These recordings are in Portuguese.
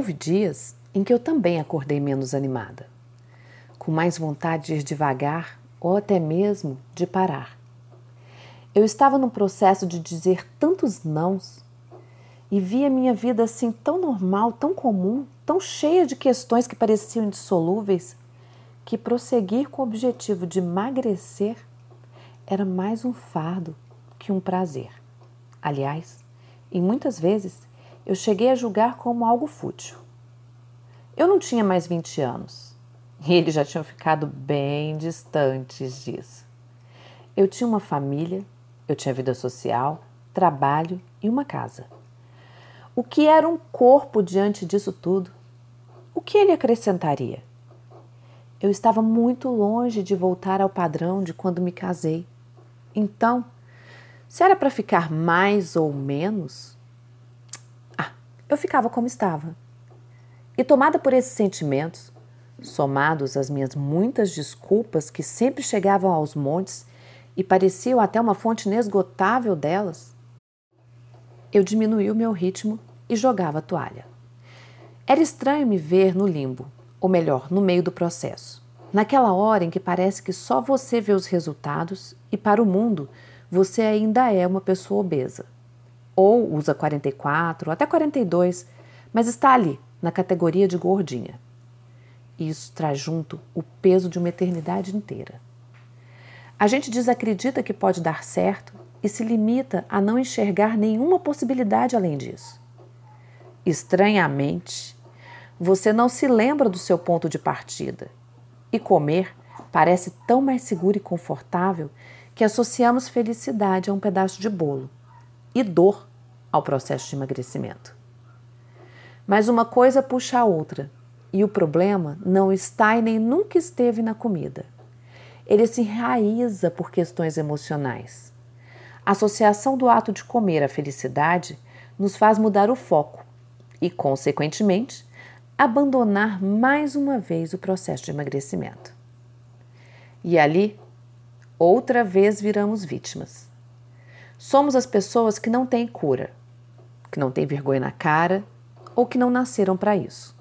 Houve dias em que eu também acordei menos animada, com mais vontade de ir devagar ou até mesmo de parar. Eu estava num processo de dizer tantos nãos e via minha vida assim tão normal, tão comum, tão cheia de questões que pareciam indissolúveis, que prosseguir com o objetivo de emagrecer era mais um fardo que um prazer. Aliás, e muitas vezes eu cheguei a julgar como algo fútil. Eu não tinha mais 20 anos e eles já tinham ficado bem distantes disso. Eu tinha uma família, eu tinha vida social, trabalho e uma casa. O que era um corpo diante disso tudo? O que ele acrescentaria? Eu estava muito longe de voltar ao padrão de quando me casei. Então, se era para ficar mais ou menos, eu ficava como estava. E tomada por esses sentimentos, somados às minhas muitas desculpas que sempre chegavam aos montes e pareciam até uma fonte inesgotável delas, eu diminuí o meu ritmo e jogava a toalha. Era estranho me ver no limbo, ou melhor, no meio do processo. Naquela hora em que parece que só você vê os resultados e para o mundo você ainda é uma pessoa obesa. Ou usa 44, até 42, mas está ali, na categoria de gordinha. Isso traz junto o peso de uma eternidade inteira. A gente desacredita que pode dar certo e se limita a não enxergar nenhuma possibilidade além disso. Estranhamente, você não se lembra do seu ponto de partida e comer parece tão mais seguro e confortável que associamos felicidade a um pedaço de bolo e dor ao processo de emagrecimento. Mas uma coisa puxa a outra, e o problema não está e nem nunca esteve na comida. Ele se enraiza por questões emocionais. A associação do ato de comer à felicidade nos faz mudar o foco e, consequentemente, abandonar mais uma vez o processo de emagrecimento. E ali, outra vez viramos vítimas. Somos as pessoas que não têm cura, que não têm vergonha na cara ou que não nasceram para isso.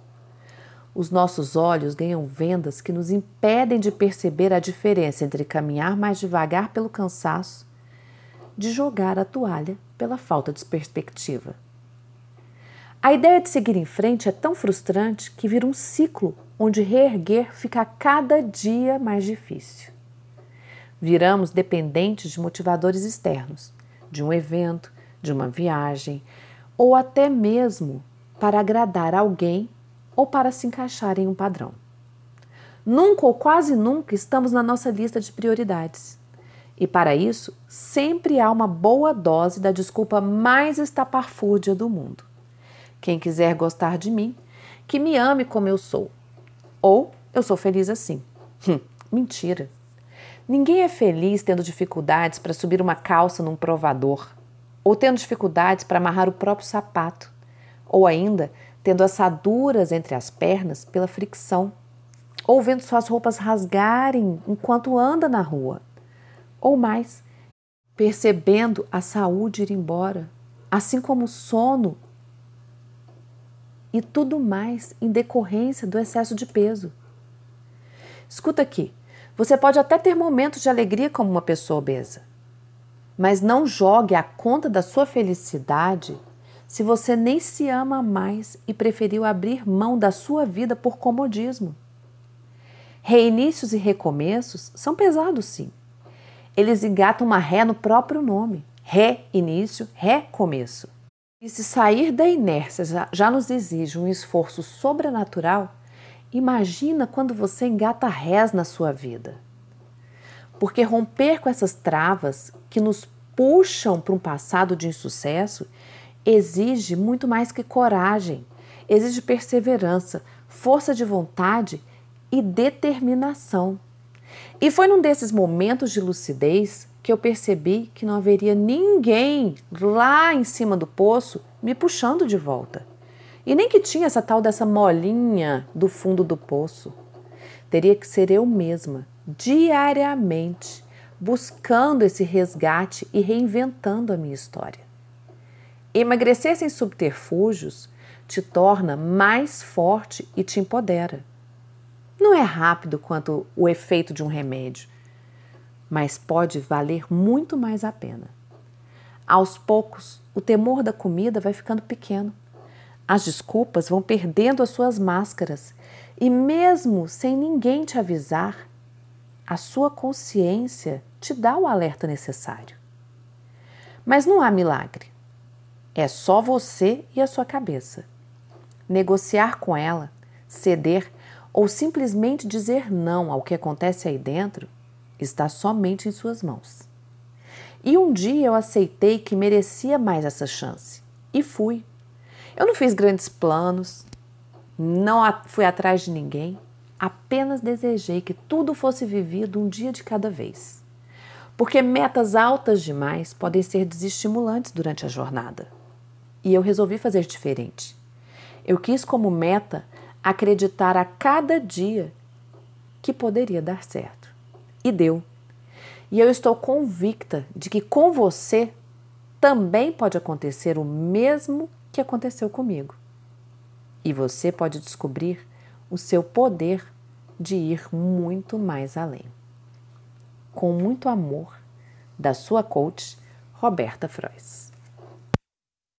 Os nossos olhos ganham vendas que nos impedem de perceber a diferença entre caminhar mais devagar pelo cansaço, de jogar a toalha pela falta de perspectiva. A ideia de seguir em frente é tão frustrante que vira um ciclo onde reerguer fica cada dia mais difícil. Viramos dependentes de motivadores externos, de um evento, de uma viagem, ou até mesmo para agradar alguém ou para se encaixar em um padrão. Nunca ou quase nunca estamos na nossa lista de prioridades. E para isso, sempre há uma boa dose da desculpa mais estapafúrdia do mundo. Quem quiser gostar de mim, que me ame como eu sou. Ou eu sou feliz assim. Hum, mentira. Ninguém é feliz tendo dificuldades para subir uma calça num provador, ou tendo dificuldades para amarrar o próprio sapato, ou ainda tendo assaduras entre as pernas pela fricção, ou vendo suas roupas rasgarem enquanto anda na rua, ou mais, percebendo a saúde ir embora, assim como o sono e tudo mais em decorrência do excesso de peso. Escuta aqui, você pode até ter momentos de alegria como uma pessoa obesa, mas não jogue a conta da sua felicidade se você nem se ama mais e preferiu abrir mão da sua vida por comodismo. Reinícios e recomeços são pesados, sim. Eles engatam uma ré no próprio nome: reinício, recomeço. E se sair da inércia já nos exige um esforço sobrenatural, imagina quando você engata rés na sua vida. Porque romper com essas travas que nos puxam para um passado de insucesso exige muito mais que coragem, exige perseverança, força de vontade e determinação. E foi num desses momentos de lucidez que eu percebi que não haveria ninguém lá em cima do poço me puxando de volta. E nem que tinha essa tal dessa molinha do fundo do poço. Teria que ser eu mesma, diariamente, buscando esse resgate e reinventando a minha história. Emagrecer sem subterfúgios te torna mais forte e te empodera. Não é rápido quanto o efeito de um remédio, mas pode valer muito mais a pena. Aos poucos, o temor da comida vai ficando pequeno. As desculpas vão perdendo as suas máscaras e, mesmo sem ninguém te avisar, a sua consciência te dá o alerta necessário. Mas não há milagre. É só você e a sua cabeça. Negociar com ela, ceder ou simplesmente dizer não ao que acontece aí dentro está somente em suas mãos. E um dia eu aceitei que merecia mais essa chance e fui. Eu não fiz grandes planos, não fui atrás de ninguém, apenas desejei que tudo fosse vivido um dia de cada vez. Porque metas altas demais podem ser desestimulantes durante a jornada. E eu resolvi fazer diferente. Eu quis como meta acreditar a cada dia que poderia dar certo. E deu. E eu estou convicta de que com você também pode acontecer o mesmo que aconteceu comigo. E você pode descobrir o seu poder de ir muito mais além. Com muito amor, da sua coach, Roberta Frois.